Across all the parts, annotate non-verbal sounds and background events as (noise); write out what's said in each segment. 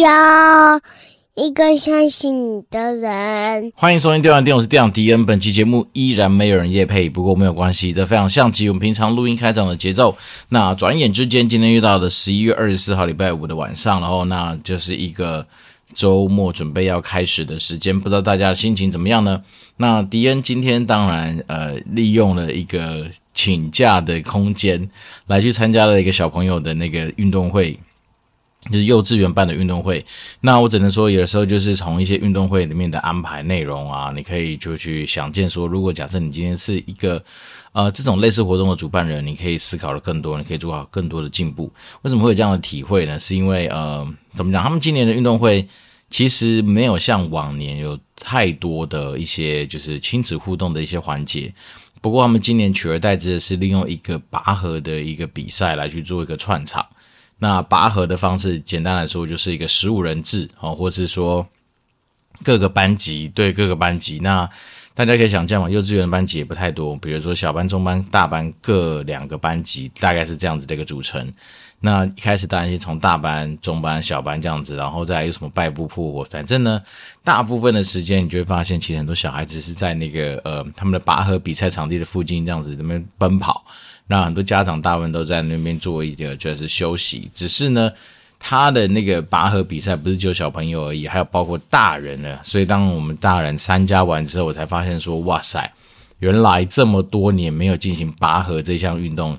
要一个相信你的人。欢迎收听《电玩店》，我是店长迪恩。本期节目依然没有人夜配，不过没有关系，这非常像极我们平常录音开场的节奏。那转眼之间，今天遇到的十一月二十四号礼拜五的晚上，然后那就是一个。周末准备要开始的时间，不知道大家心情怎么样呢？那迪恩今天当然呃利用了一个请假的空间，来去参加了一个小朋友的那个运动会，就是幼稚园办的运动会。那我只能说，有的时候就是从一些运动会里面的安排内容啊，你可以就去想见说，如果假设你今天是一个。呃，这种类似活动的主办人，你可以思考的更多，你可以做好更多的进步。为什么会有这样的体会呢？是因为呃，怎么讲？他们今年的运动会其实没有像往年有太多的一些就是亲子互动的一些环节。不过他们今年取而代之的是利用一个拔河的一个比赛来去做一个串场。那拔河的方式，简单来说就是一个十五人制哦，或是说各个班级对各个班级那。大家可以想象嘛，幼稚园班级也不太多，比如说小班、中班、大班各两个班级，大概是这样子的一个组成。那一开始当然是从大班、中班、小班这样子，然后再有什么败部破，反正呢，大部分的时间你就会发现，其实很多小孩子是在那个呃他们的拔河比赛场地的附近这样子那边奔跑，那很多家长大部分都在那边做一个就是休息，只是呢。他的那个拔河比赛不是只有小朋友而已，还有包括大人呢。所以当我们大人参加完之后，我才发现说，哇塞，原来这么多年没有进行拔河这项运动，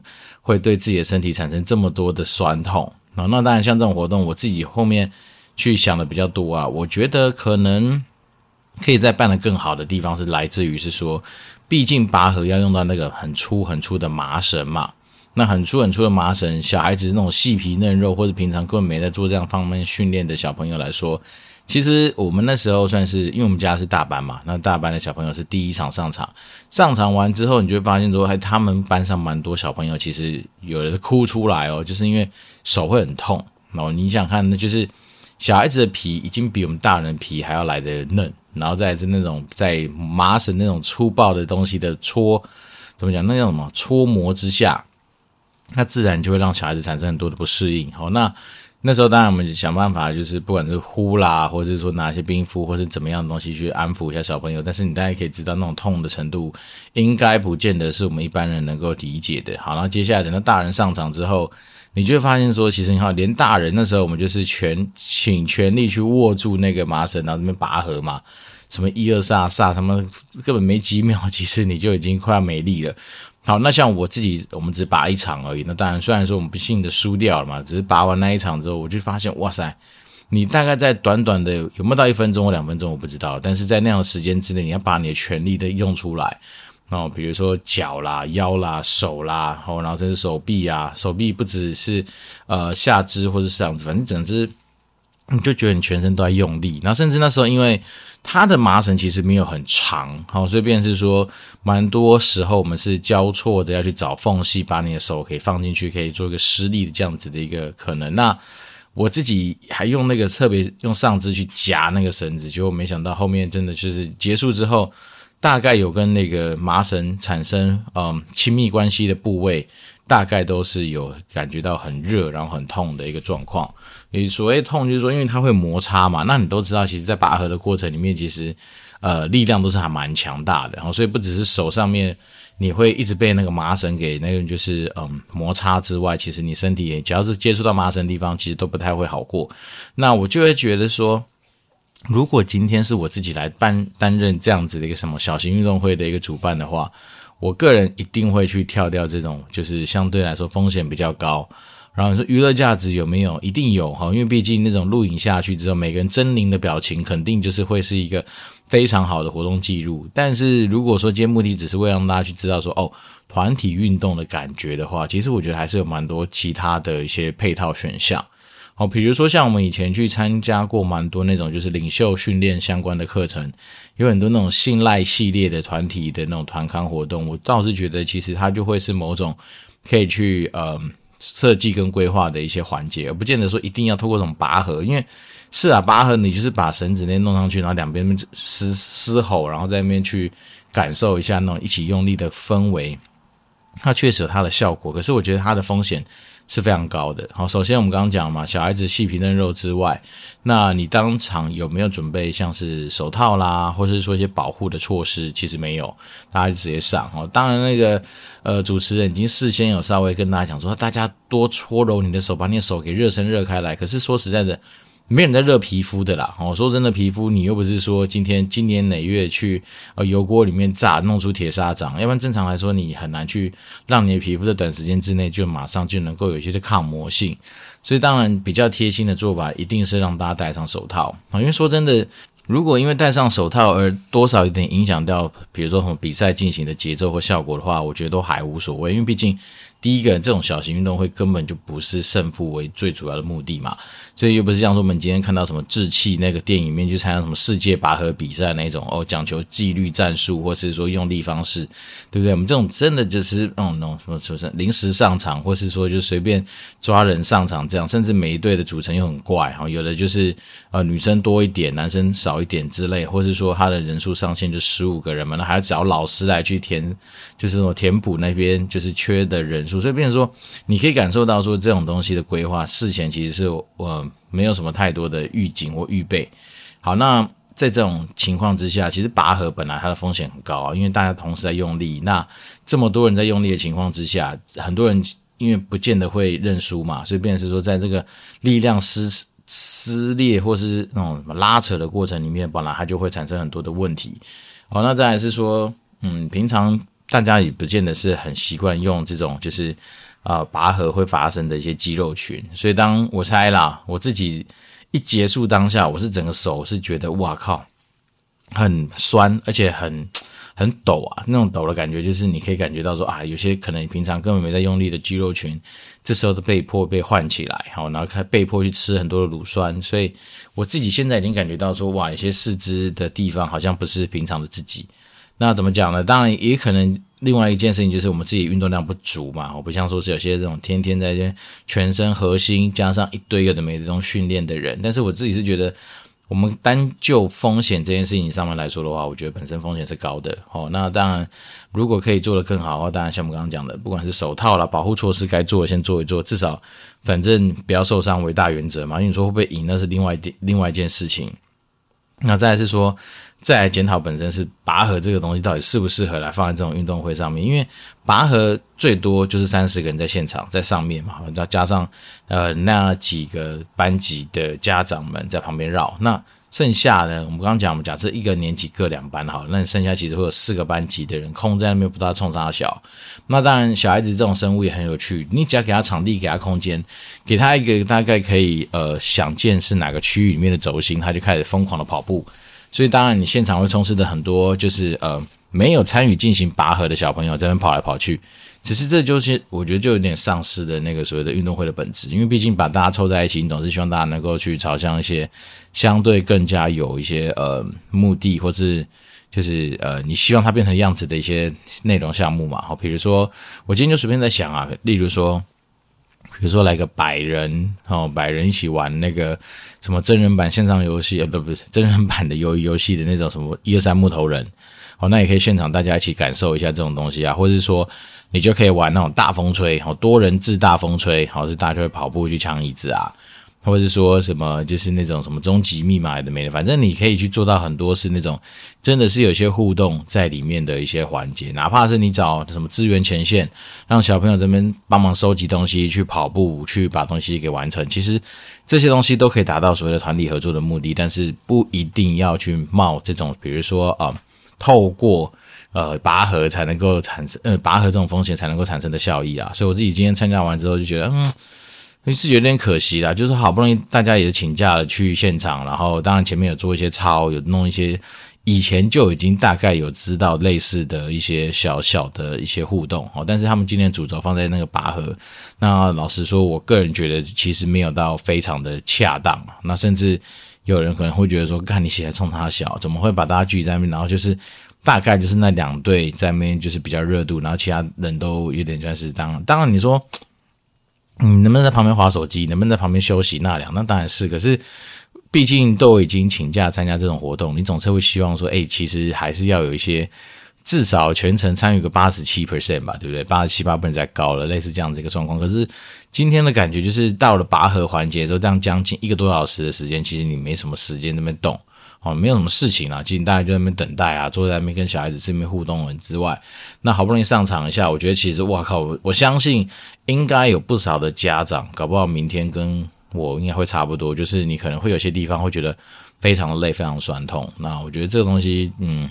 会对自己的身体产生这么多的酸痛。那当然，像这种活动，我自己后面去想的比较多啊。我觉得可能可以再办得更好的地方是来自于是说，毕竟拔河要用到那个很粗很粗的麻绳嘛。那很粗很粗的麻绳，小孩子那种细皮嫩肉，或者平常根本没在做这样方面训练的小朋友来说，其实我们那时候算是，因为我们家是大班嘛，那大班的小朋友是第一场上场，上场完之后，你就会发现说，还他们班上蛮多小朋友，其实有的哭出来哦，就是因为手会很痛。然后你想看，那就是小孩子的皮已经比我们大人的皮还要来得嫩，然后再是那种在麻绳那种粗暴的东西的搓，怎么讲？那叫什么？搓磨之下。那自然就会让小孩子产生很多的不适应。好，那那时候当然我们想办法，就是不管是呼啦，或者是说拿一些冰敷，或是怎么样的东西去安抚一下小朋友。但是你大概可以知道，那种痛的程度，应该不见得是我们一般人能够理解的。好，然后接下来等到大人上场之后，你就会发现说，其实你看，连大人那时候我们就是全请全力去握住那个麻绳，然后这边拔河嘛，什么一二三三，他们根本没几秒，其实你就已经快要没力了。好，那像我自己，我们只拔一场而已。那当然，虽然说我们不幸的输掉了嘛，只是拔完那一场之后，我就发现，哇塞，你大概在短短的有没有到一分钟或两分钟，我不知道。但是在那样的时间之内，你要把你的全力的用出来。哦，比如说脚啦、腰啦、手啦，哦，然后这是手臂啊，手臂不只是呃下肢或者是这样子，反正整只你就觉得你全身都在用力。然后甚至那时候因为。它的麻绳其实没有很长，好，所以便是说，蛮多时候我们是交错的要去找缝隙，把你的手可以放进去，可以做一个施力的这样子的一个可能。那我自己还用那个特别用上肢去夹那个绳子，结果没想到后面真的就是结束之后，大概有跟那个麻绳产生嗯亲密关系的部位。大概都是有感觉到很热，然后很痛的一个状况。你所谓痛，就是说，因为它会摩擦嘛。那你都知道，其实，在拔河的过程里面，其实呃力量都是还蛮强大的。然后，所以不只是手上面你会一直被那个麻绳给那个就是嗯摩擦之外，其实你身体也只要是接触到麻绳的地方，其实都不太会好过。那我就会觉得说，如果今天是我自己来担担任这样子的一个什么小型运动会的一个主办的话。我个人一定会去跳掉这种，就是相对来说风险比较高。然后你说娱乐价值有没有？一定有哈，因为毕竟那种录影下去之后，每个人狰狞的表情，肯定就是会是一个非常好的活动记录。但是如果说今天目的只是为了让大家去知道说，哦，团体运动的感觉的话，其实我觉得还是有蛮多其他的一些配套选项。好，比如说像我们以前去参加过蛮多那种就是领袖训练相关的课程，有很多那种信赖系列的团体的那种团康活动，我倒是觉得其实它就会是某种可以去呃设计跟规划的一些环节，而不见得说一定要透过这种拔河，因为是啊，拔河你就是把绳子那弄上去，然后两边嘶嘶吼，然后在那边去感受一下那种一起用力的氛围，它确实有它的效果，可是我觉得它的风险。是非常高的。好，首先我们刚刚讲嘛，小孩子细皮嫩肉之外，那你当场有没有准备像是手套啦，或者是说一些保护的措施？其实没有，大家就直接上。哦，当然那个呃主持人已经事先有稍微跟大家讲说，大家多搓揉你的手，把你的手给热身热开来。可是说实在的。没人在热皮肤的啦，哦，说真的，皮肤你又不是说今天今年哪月去呃油锅里面炸弄出铁砂掌，要不然正常来说你很难去让你的皮肤在短时间之内就马上就能够有一些的抗磨性，所以当然比较贴心的做法一定是让大家戴上手套啊，因为说真的，如果因为戴上手套而多少有点影响到，比如说什么比赛进行的节奏或效果的话，我觉得都还无所谓，因为毕竟。第一个，这种小型运动会根本就不是胜负为最主要的目的嘛，所以又不是像说我们今天看到什么志气那个电影面去参加什么世界拔河比赛那种哦，讲求纪律战术或是说用力方式，对不对？我们这种真的就是嗯，那种什么什么临时上场，或是说就随便抓人上场这样，甚至每一队的组成又很怪哈，有的就是呃女生多一点，男生少一点之类，或是说他的人数上限就十五个人嘛，那还要找老师来去填，就是说填补那边就是缺的人数。所以，变成说，你可以感受到说，这种东西的规划事前其实是呃没有什么太多的预警或预备。好，那在这种情况之下，其实拔河本来它的风险很高啊，因为大家同时在用力，那这么多人在用力的情况之下，很多人因为不见得会认输嘛，所以变成是说，在这个力量撕撕裂或是那种什么拉扯的过程里面，本来它就会产生很多的问题。好，那再来是说，嗯，平常。大家也不见得是很习惯用这种，就是啊、拔河会发生的一些肌肉群，所以当我猜啦，我自己一结束当下，我是整个手是觉得哇靠，很酸，而且很很抖啊，那种抖的感觉就是你可以感觉到说啊，有些可能平常根本没在用力的肌肉群，这时候都被迫被唤起来，好，然后开被迫去吃很多的乳酸，所以我自己现在已经感觉到说哇，有些四肢的地方好像不是平常的自己。那怎么讲呢？当然也可能另外一件事情就是我们自己运动量不足嘛。我不像说是有些这种天天在全身核心加上一堆有的没的这种训练的人。但是我自己是觉得，我们单就风险这件事情上面来说的话，我觉得本身风险是高的。哦，那当然如果可以做得更好的话，当然像我们刚刚讲的，不管是手套啦、保护措施该做的先做一做，至少反正不要受伤为大原则嘛。因为你说会不会赢，那是另外一另外一件事情。那再来是说。再来检讨本身是拔河这个东西到底适不适合来放在这种运动会上面，因为拔河最多就是三十个人在现场，在上面嘛，然后加上呃那几个班级的家长们在旁边绕，那剩下呢，我们刚刚讲，我们假设一个年级各两班好，那你剩下其实会有四个班级的人空在那边，不知道冲啥小。那当然小孩子这种生物也很有趣，你只要给他场地，给他空间，给他一个大概可以呃想见是哪个区域里面的轴心，他就开始疯狂的跑步。所以当然，你现场会充斥着很多就是呃没有参与进行拔河的小朋友在那边跑来跑去。只是这就是我觉得就有点丧失的那个所谓的运动会的本质，因为毕竟把大家凑在一起，你总是希望大家能够去朝向一些相对更加有一些呃目的，或是就是呃你希望它变成样子的一些内容项目嘛。好，比如说我今天就随便在想啊，例如说。比如说来个百人哦，百人一起玩那个什么真人版线上游戏，呃，不不是真人版的游游戏的那种什么一二三木头人，哦，那也可以现场大家一起感受一下这种东西啊，或者是说你就可以玩那种大风吹，好，多人制大风吹，好，是大家就会跑步去抢椅子啊。或者是说什么，就是那种什么终极密码的没的，反正你可以去做到很多是那种真的是有些互动在里面的一些环节，哪怕是你找什么支援前线，让小朋友这边帮忙收集东西，去跑步，去把东西给完成，其实这些东西都可以达到所谓的团体合作的目的，但是不一定要去冒这种，比如说啊、透过呃拔河才能够产生呃拔河这种风险才能够产生的效益啊，所以我自己今天参加完之后就觉得嗯。是有点可惜啦，就是好不容易大家也请假了去现场，然后当然前面有做一些操，有弄一些以前就已经大概有知道类似的一些小小的一些互动哦，但是他们今天主轴放在那个拔河，那老实说，我个人觉得其实没有到非常的恰当，那甚至有人可能会觉得说，看你起来冲他小，怎么会把大家聚在那边，然后就是大概就是那两队在那边就是比较热度，然后其他人都有点算是当，当然你说。你能不能在旁边划手机？能不能在旁边休息纳凉？那当然是。可是，毕竟都已经请假参加这种活动，你总是会希望说，哎，其实还是要有一些，至少全程参与个八十七 percent 吧，对不对？八十七八不能再高了，类似这样子一个状况。可是今天的感觉就是到了拔河环节之后，这样将近一个多小时的时间，其实你没什么时间那边动哦，没有什么事情啊，其实大家就在那边等待啊，坐在那边跟小孩子这边互动之外，那好不容易上场一下，我觉得其实哇靠，我相信应该有不少的家长，搞不好明天跟我应该会差不多，就是你可能会有些地方会觉得非常的累，非常酸痛。那我觉得这个东西，嗯。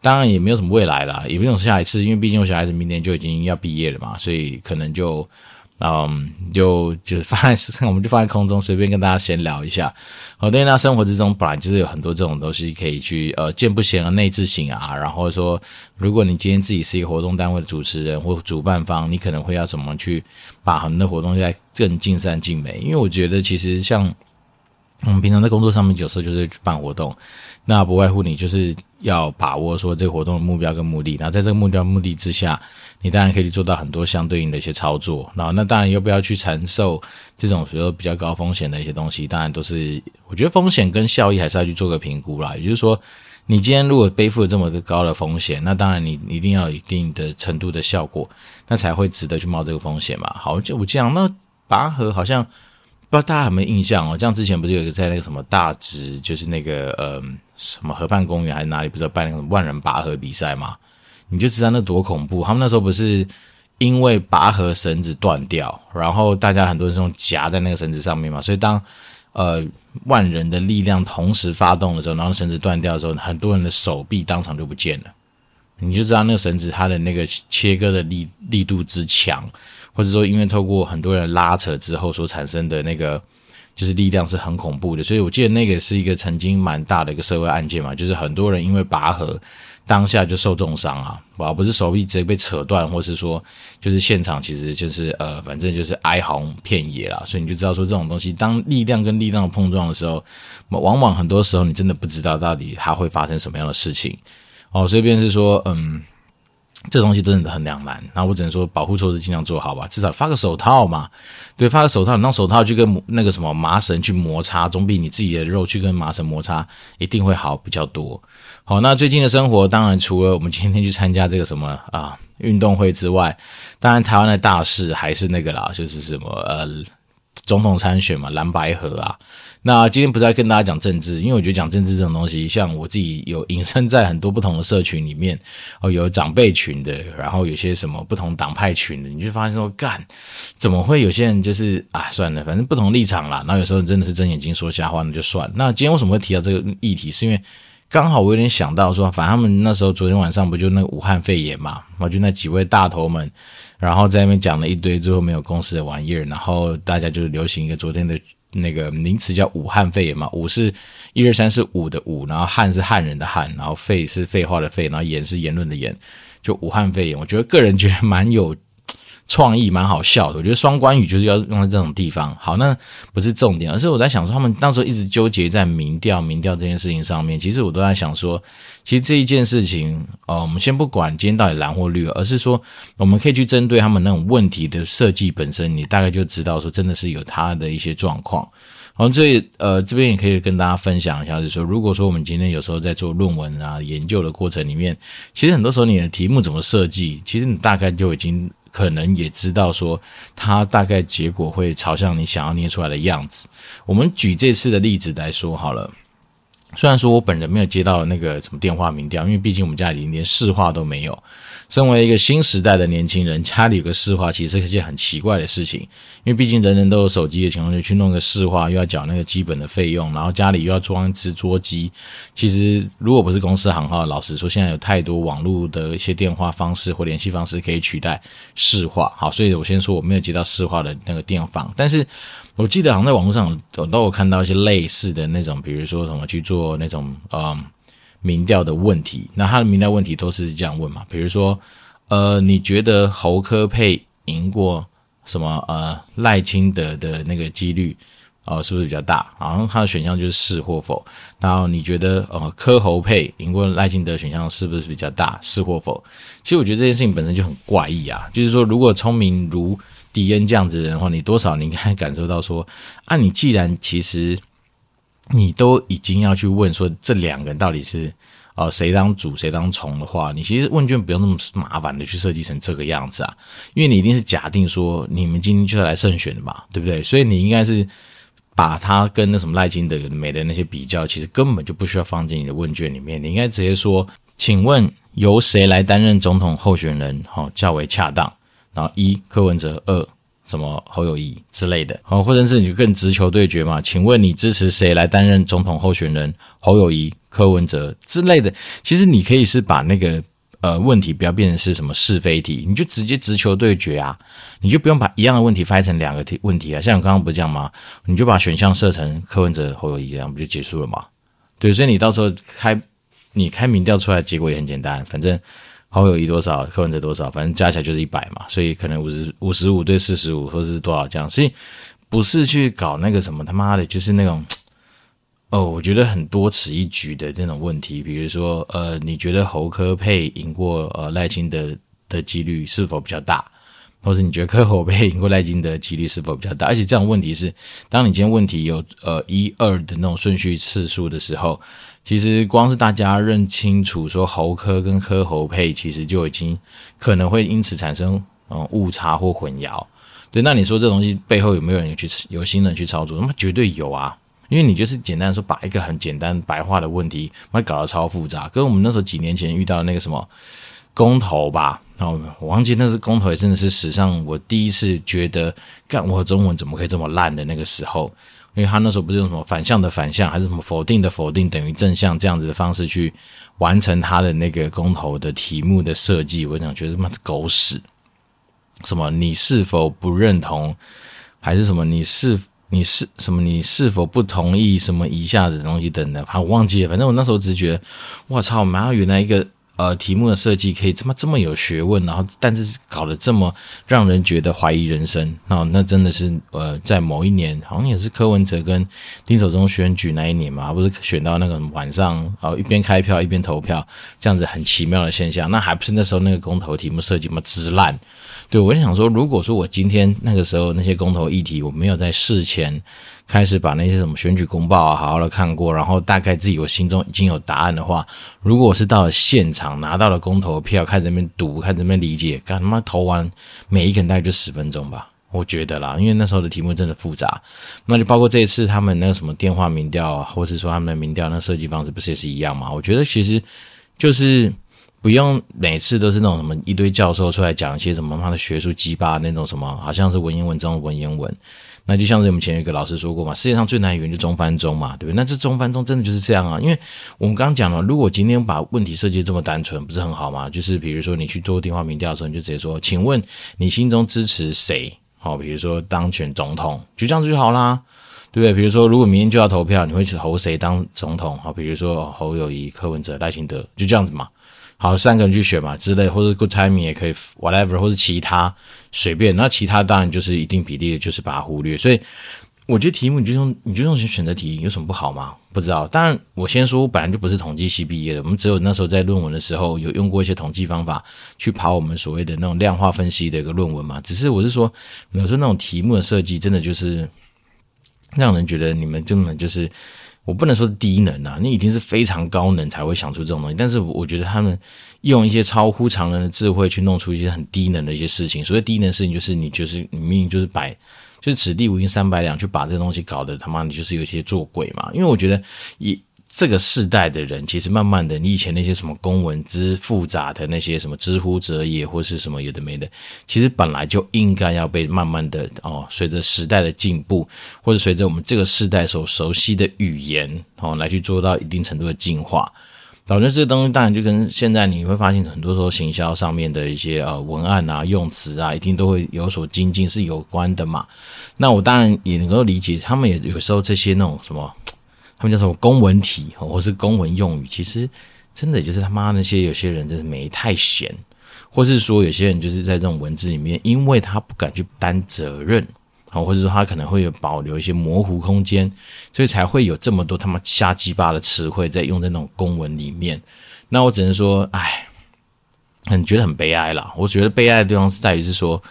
当然也没有什么未来啦，也不用下一次，因为毕竟我小孩子明年就已经要毕业了嘛，所以可能就，嗯，就就是放在，我们就放在空中，随便跟大家闲聊一下。好，对，那生活之中本来就是有很多这种东西可以去，呃，见不贤而内自省啊。然后说，如果你今天自己是一个活动单位的主持人或主办方，你可能会要怎么去把很多活动再更尽善尽美？因为我觉得其实像。我们平常在工作上面，有时候就是去办活动，那不外乎你就是要把握说这个活动的目标跟目的，然后在这个目标目的之下，你当然可以做到很多相对应的一些操作。然后那当然又不要去承受这种比如说比较高风险的一些东西，当然都是我觉得风险跟效益还是要去做个评估啦。也就是说，你今天如果背负了这么高的风险，那当然你一定要一定的程度的效果，那才会值得去冒这个风险嘛。好，就我这样，那拔河好像。不知道大家有没有印象哦？这样之前不是有一个在那个什么大直，就是那个呃什么河畔公园还是哪里，不知道办那个万人拔河比赛嘛？你就知道那多恐怖。他们那时候不是因为拔河绳子断掉，然后大家很多人是用夹在那个绳子上面嘛，所以当呃万人的力量同时发动的时候，然后绳子断掉的时候，很多人的手臂当场就不见了。你就知道那个绳子它的那个切割的力力度之强。或者说，因为透过很多人拉扯之后所产生的那个就是力量是很恐怖的，所以我记得那个是一个曾经蛮大的一个社会案件嘛，就是很多人因为拔河当下就受重伤啊，而不是手臂直接被扯断，或是说就是现场其实就是呃，反正就是哀鸿遍野啦，所以你就知道说这种东西，当力量跟力量碰撞的时候，往往很多时候你真的不知道到底它会发生什么样的事情。哦，所以便是说嗯。这东西真的很两难，那我只能说保护措施尽量做好吧，至少发个手套嘛。对，发个手套，你用手套去跟那个什么麻绳去摩擦，总比你自己的肉去跟麻绳摩擦一定会好比较多。好，那最近的生活，当然除了我们今天去参加这个什么啊运动会之外，当然台湾的大事还是那个啦，就是什么呃总统参选嘛，蓝白合啊。那今天不再跟大家讲政治，因为我觉得讲政治这种东西，像我自己有隐身在很多不同的社群里面，哦，有长辈群的，然后有些什么不同党派群的，你就发现说，干，怎么会有些人就是啊，算了，反正不同立场啦。那有时候真的是睁眼睛说瞎话，那就算。那今天为什么会提到这个议题？是因为刚好我有点想到说，反正他们那时候昨天晚上不就那个武汉肺炎嘛，我就那几位大头们，然后在那边讲了一堆最后没有公司的玩意儿，然后大家就流行一个昨天的。那个名词叫武汉肺炎嘛，武是一二三四五的武，然后汉是汉人的汉，然后肺是废话的废，然后言是言论的言，就武汉肺炎。我觉得个人觉得蛮有创意，蛮好笑的。我觉得双关语就是要用在这种地方。好，那不是重点，而是我在想说，他们当时一直纠结在民调、民调这件事情上面。其实我都在想说，其实这一件事情，呃，我们先不管今天到底蓝或绿，而是说我们可以去针对他们那种问题的设计本身，你大概就知道说，真的是有他的一些状况。好，这呃这边也可以跟大家分享一下，就是说，如果说我们今天有时候在做论文啊、研究的过程里面，其实很多时候你的题目怎么设计，其实你大概就已经。可能也知道说，它大概结果会朝向你想要捏出来的样子。我们举这次的例子来说好了。虽然说我本人没有接到那个什么电话民调，因为毕竟我们家里连市话都没有。身为一个新时代的年轻人，家里有个市话其实是一件很奇怪的事情，因为毕竟人人都有手机的情况下，去弄个市话又要缴那个基本的费用，然后家里又要装一只桌机。其实如果不是公司行号，老实说，现在有太多网络的一些电话方式或联系方式可以取代市话。好，所以我先说我没有接到市话的那个电访，但是。我记得好像在网络上，我都有看到一些类似的那种，比如说什么去做那种呃民调的问题。那他的民调问题都是这样问嘛？比如说，呃，你觉得侯科配赢过什么呃赖清德的那个几率哦、呃，是不是比较大？好像他的选项就是是或否。然后你觉得呃科侯配赢过赖清德选项是不是比较大？是或否？其实我觉得这件事情本身就很怪异啊。就是说，如果聪明如迪恩这样子的人的话，你多少你应该感受到说，啊，你既然其实你都已经要去问说这两个人到底是呃谁当主谁当从的话，你其实问卷不用那么麻烦的去设计成这个样子啊，因为你一定是假定说你们今天就是来胜选的嘛，对不对？所以你应该是把他跟那什么赖金德有的没的那些比较，其实根本就不需要放进你的问卷里面，你应该直接说，请问由谁来担任总统候选人？好，较为恰当。然后一柯文哲，二什么侯友谊之类的，好，或者是你更直球对决嘛？请问你支持谁来担任总统候选人？侯友谊、柯文哲之类的。其实你可以是把那个呃问题不要变成是什么是非题，你就直接直球对决啊，你就不用把一样的问题翻成两个题问题啊。像我刚刚不是这样吗？你就把选项设成柯文哲、侯友谊，这样不就结束了吗？对，所以你到时候开你开民调出来，结果也很简单，反正。好友宜多少，柯文哲多少，反正加起来就是一百嘛，所以可能五十五十五对四十五，或是多少这样，所以不是去搞那个什么他妈的，就是那种哦，我觉得很多此一举的这种问题，比如说呃，你觉得侯科配赢过呃赖清德的几率是否比较大，或者你觉得柯侯配赢过赖清德的几率是否比较大？而且这种问题是，当你今天问题有呃一二的那种顺序次数的时候。其实光是大家认清楚说猴科跟柯猴配，其实就已经可能会因此产生嗯误差或混淆。对，那你说这东西背后有没有人去有心人去操作？那么绝对有啊，因为你就是简单说把一个很简单白话的问题，把它搞得超复杂。跟我们那时候几年前遇到那个什么公投吧，哦，我忘记那是公投，也真的是史上我第一次觉得，干我中文怎么可以这么烂的那个时候。因为他那时候不是用什么反向的反向，还是什么否定的否定等于正向这样子的方式去完成他的那个公投的题目的设计，我想觉得他妈的狗屎！什么你是否不认同，还是什么你是你是什么你是否不同意什么以下的东西等等，反正我忘记了。反正我那时候只觉得，我操，妈原来一个。呃，题目的设计可以这么这么有学问，然后但是搞得这么让人觉得怀疑人生，那那真的是呃，在某一年好像也是柯文哲跟丁守中选举那一年嘛，不是选到那个晚上，然后一边开票一边投票，这样子很奇妙的现象，那还不是那时候那个公投题目设计嘛，之烂。对，我就想说，如果说我今天那个时候那些公投议题，我没有在事前开始把那些什么选举公报啊好好的看过，然后大概自己我心中已经有答案的话，如果我是到了现场拿到了公投票，开始在那边读，开始在那边理解，干他妈投完每一个人大概就十分钟吧，我觉得啦，因为那时候的题目真的复杂，那就包括这一次他们那个什么电话民调啊，或者说他们的民调那设计方式不是也是一样吗？我觉得其实就是。不用每次都是那种什么一堆教授出来讲一些什么他的学术鸡巴那种什么，好像是文言文中的文言文。那就像是我们前有一个老师说过嘛，世界上最难语言就中翻中嘛，对不对？那这中翻中真的就是这样啊，因为我们刚刚讲了，如果今天把问题设计这么单纯，不是很好吗？就是比如说你去做电话民调的时候，你就直接说，请问你心中支持谁？好，比如说当选总统，就这样子就好啦，对不对？比如说如果明天就要投票，你会去投谁当总统？好，比如说侯友谊、柯文哲、赖清德，就这样子嘛。好，三个人去选嘛之类，或者 good timing 也可以，whatever，或者其他随便。那其他当然就是一定比例的，就是把它忽略。所以我觉得题目你就用你就用选择题有什么不好吗？不知道。当然我先说，我本来就不是统计系毕业的，我们只有那时候在论文的时候有用过一些统计方法去跑我们所谓的那种量化分析的一个论文嘛。只是我是说，有时候那种题目的设计真的就是让人觉得你们根本就是。我不能说低能啊，你已经是非常高能才会想出这种东西。但是我觉得他们用一些超乎常人的智慧去弄出一些很低能的一些事情。所谓低能的事情，就是你就是你明明就是摆，就是此地无银三百两，去把这东西搞得他妈你就是有些做鬼嘛。因为我觉得一。这个世代的人，其实慢慢的，你以前那些什么公文之复杂的那些什么之乎者也，或是什么有的没的，其实本来就应该要被慢慢的哦，随着时代的进步，或者随着我们这个世代所熟悉的语言哦，来去做到一定程度的进化。导致这个东西当然就跟现在你会发现很多时候行销上面的一些呃文案啊、用词啊，一定都会有所精进是有关的嘛。那我当然也能够理解，他们也有时候这些那种什么。他们叫什么公文体，或是公文用语，其实真的就是他妈那些有些人就是没太闲，或是说有些人就是在这种文字里面，因为他不敢去担责任，或者说他可能会有保留一些模糊空间，所以才会有这么多他妈瞎鸡巴的词汇在用在那种公文里面。那我只能说，哎，很觉得很悲哀啦。我觉得悲哀的地方是在于是说，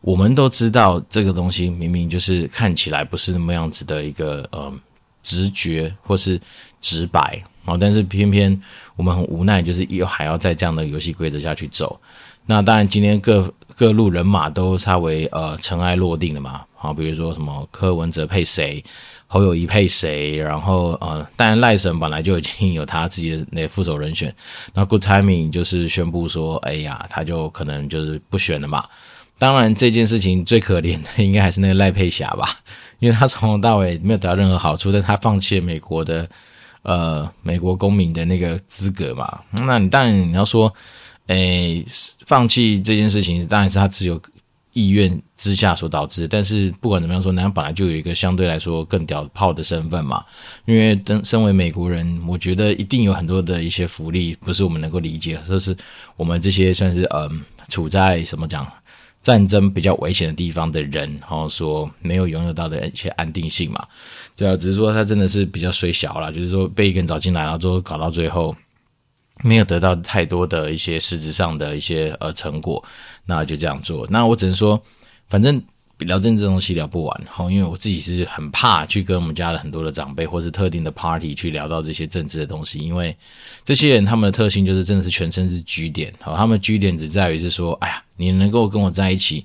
我们都知道这个东西明明就是看起来不是那么样子的一个，嗯。直觉或是直白哦，但是偏偏我们很无奈，就是又还要在这样的游戏规则下去走。那当然，今天各各路人马都稍微呃尘埃落定了嘛。好，比如说什么柯文哲配谁，侯友宜配谁，然后呃，当然赖神本来就已经有他自己的那副手人选。那 Good Timing 就是宣布说，哎呀，他就可能就是不选了嘛。当然，这件事情最可怜的应该还是那个赖佩霞吧，因为他从头到尾没有得到任何好处，但他放弃了美国的呃美国公民的那个资格嘛。那你当然你要说。诶，放弃这件事情当然是他自有意愿之下所导致。但是不管怎么样说，南洋本来就有一个相对来说更屌炮的身份嘛。因为当身为美国人，我觉得一定有很多的一些福利不是我们能够理解，这是我们这些算是嗯处在什么讲战争比较危险的地方的人，然后说没有拥有到的一些安定性嘛。对啊，只是说他真的是比较虽小啦，就是说被一个人找进来，然后最后搞到最后。没有得到太多的一些实质上的一些呃成果，那就这样做。那我只能说，反正聊政治东西聊不完哈，因为我自己是很怕去跟我们家的很多的长辈或是特定的 party 去聊到这些政治的东西，因为这些人他们的特性就是真的是全身是居点，好，他们居点只在于是说，哎呀，你能够跟我在一起，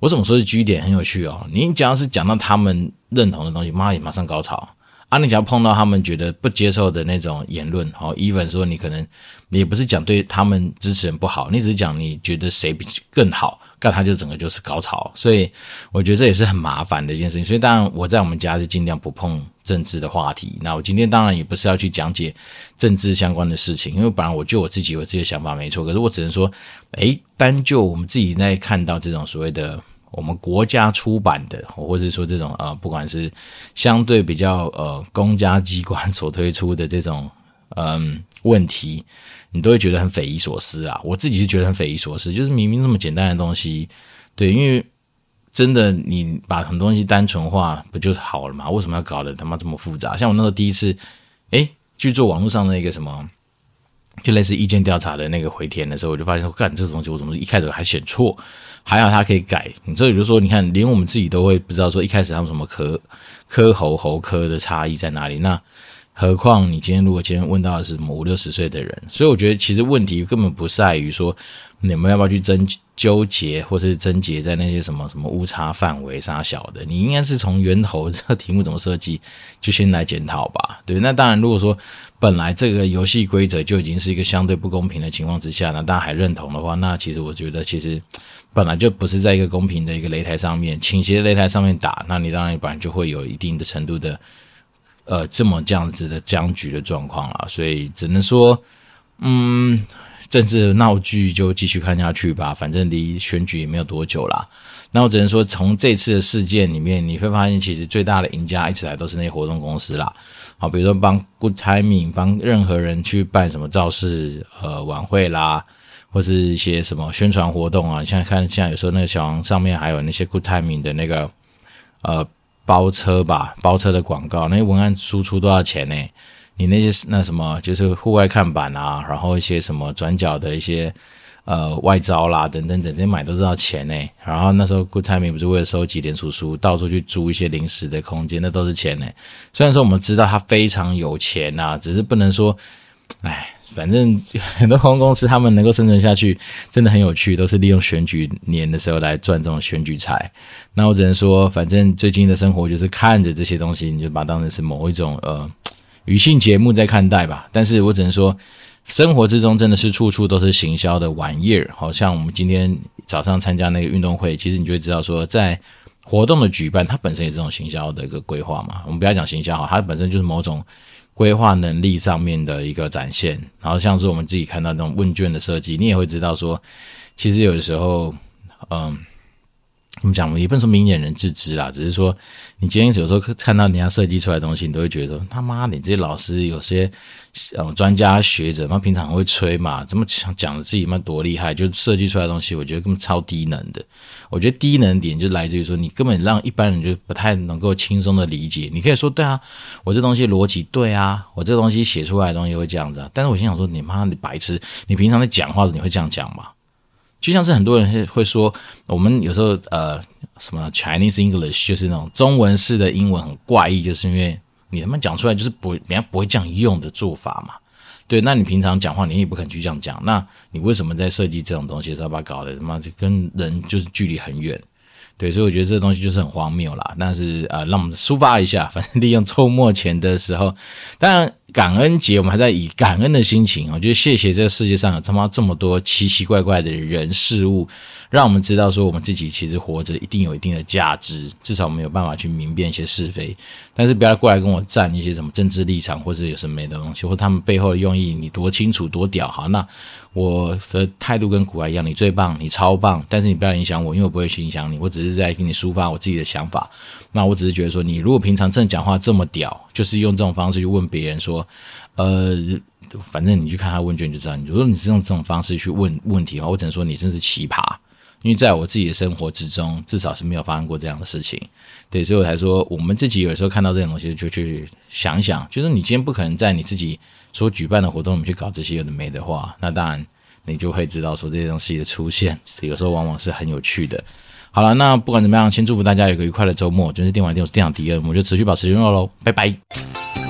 我怎么说是居点很有趣哦，你只要是讲到他们认同的东西，妈也马上高潮。啊，你只要碰到他们觉得不接受的那种言论，好，even 说你可能也不是讲对他们支持人不好，你只是讲你觉得谁比更好，干他就整个就是高潮，所以我觉得这也是很麻烦的一件事情。所以当然我在我们家是尽量不碰政治的话题。那我今天当然也不是要去讲解政治相关的事情，因为本来我就我自己有自己的想法没错，可是我只能说，诶，单就我们自己在看到这种所谓的。我们国家出版的，或者说这种呃，不管是相对比较呃公家机关所推出的这种嗯问题，你都会觉得很匪夷所思啊。我自己是觉得很匪夷所思，就是明明这么简单的东西，对，因为真的你把很多东西单纯化不就好了嘛？为什么要搞得他妈这么复杂？像我那时候第一次诶去做网络上的一个什么，就类似意见调查的那个回填的时候，我就发现说，干这种东西我怎么一开始还选错？还好他可以改，所以就说，你看，连我们自己都会不知道说一开始他们什么科科喉喉科的差异在哪里，那何况你今天如果今天问到的是什么五六十岁的人，所以我觉得其实问题根本不在于说你们要不要去争纠结，或是症结在那些什么什么误差范围啥小的，你应该是从源头这个题目怎么设计就先来检讨吧，对，那当然如果说。本来这个游戏规则就已经是一个相对不公平的情况之下呢，大家还认同的话，那其实我觉得其实本来就不是在一个公平的一个擂台上面，倾斜擂台上面打，那你当然本来就会有一定的程度的呃这么这样子的僵局的状况了，所以只能说，嗯，政治闹剧就继续看下去吧，反正离选举也没有多久啦。那我只能说，从这次的事件里面，你会发现其实最大的赢家一直来都是那些活动公司啦。好，比如说帮 Good Timing 帮任何人去办什么造势呃晚会啦，或是一些什么宣传活动啊。你现在看，现在有时候那个小黄上面还有那些 Good Timing 的那个呃包车吧，包车的广告，那些文案输出多少钱呢？你那些那什么就是户外看板啊，然后一些什么转角的一些。呃，外招啦，等等等，这些买都是要钱呢。然后那时候，Good Timing 不是为了收集连署书，到处去租一些临时的空间，那都是钱呢。虽然说我们知道他非常有钱呐，只是不能说，哎，反正 (laughs) 很多航空公司他们能够生存下去，真的很有趣，都是利用选举年的时候来赚这种选举财。那我只能说，反正最近的生活就是看着这些东西，你就把它当成是某一种呃女性节目在看待吧。但是我只能说。生活之中真的是处处都是行销的玩意儿，好像我们今天早上参加那个运动会，其实你就会知道说，在活动的举办，它本身也是这种行销的一个规划嘛。我们不要讲行销哈，它本身就是某种规划能力上面的一个展现。然后像是我们自己看到那种问卷的设计，你也会知道说，其实有的时候，嗯。怎么讲？也不能说明眼人自知啦，只是说你今天有时候看到人家设计出来的东西，你都会觉得说他妈，你这些老师有些呃专家学者，他平常会吹嘛，怎么讲讲的自己妈多厉害？就设计出来的东西，我觉得根本超低能的。我觉得低能点就来自于说，你根本让一般人就不太能够轻松的理解。你可以说对啊，我这东西逻辑对啊，我这东西写出来的东西会这样子啊。但是我心想说，你妈你白痴，你平常在讲话时你会这样讲吗？就像是很多人会说，我们有时候呃什么 Chinese English 就是那种中文式的英文很怪异，就是因为你他妈讲出来就是不，人家不会这样用的做法嘛。对，那你平常讲话，你也不肯去这样讲，那你为什么在设计这种东西的时候把搞得他妈就跟人就是距离很远？对，所以我觉得这东西就是很荒谬啦。但是啊、呃，让我们抒发一下，反正利用周末前的时候，当然感恩节我们还在以感恩的心情，我觉得谢谢这个世界上有他妈这么多奇奇怪怪的人事物，让我们知道说我们自己其实活着一定有一定的价值，至少我们有办法去明辨一些是非。但是不要过来跟我站一些什么政治立场或者有什么没的东西，或他们背后的用意，你多清楚多屌。好，那我的态度跟古来一样，你最棒，你超棒，但是你不要影响我，因为我不会去影响你，我只是在给你抒发我自己的想法。那我只是觉得说，你如果平常真的讲话这么屌，就是用这种方式去问别人说，呃，反正你去看他问卷就知道。你如果你是用这种方式去问问题的话，我只能说你真是奇葩。因为在我自己的生活之中，至少是没有发生过这样的事情。对，所以我才说，我们自己有时候看到这种东西，就去想想，就是你今天不可能在你自己所举办的活动里面去搞这些有的没的话，那当然你就会知道说这些东西的出现，有时候往往是很有趣的。好了，那不管怎么样，先祝福大家有个愉快的周末。就是电玩店，我是店长迪恩，我们就持续保持联络喽，拜拜。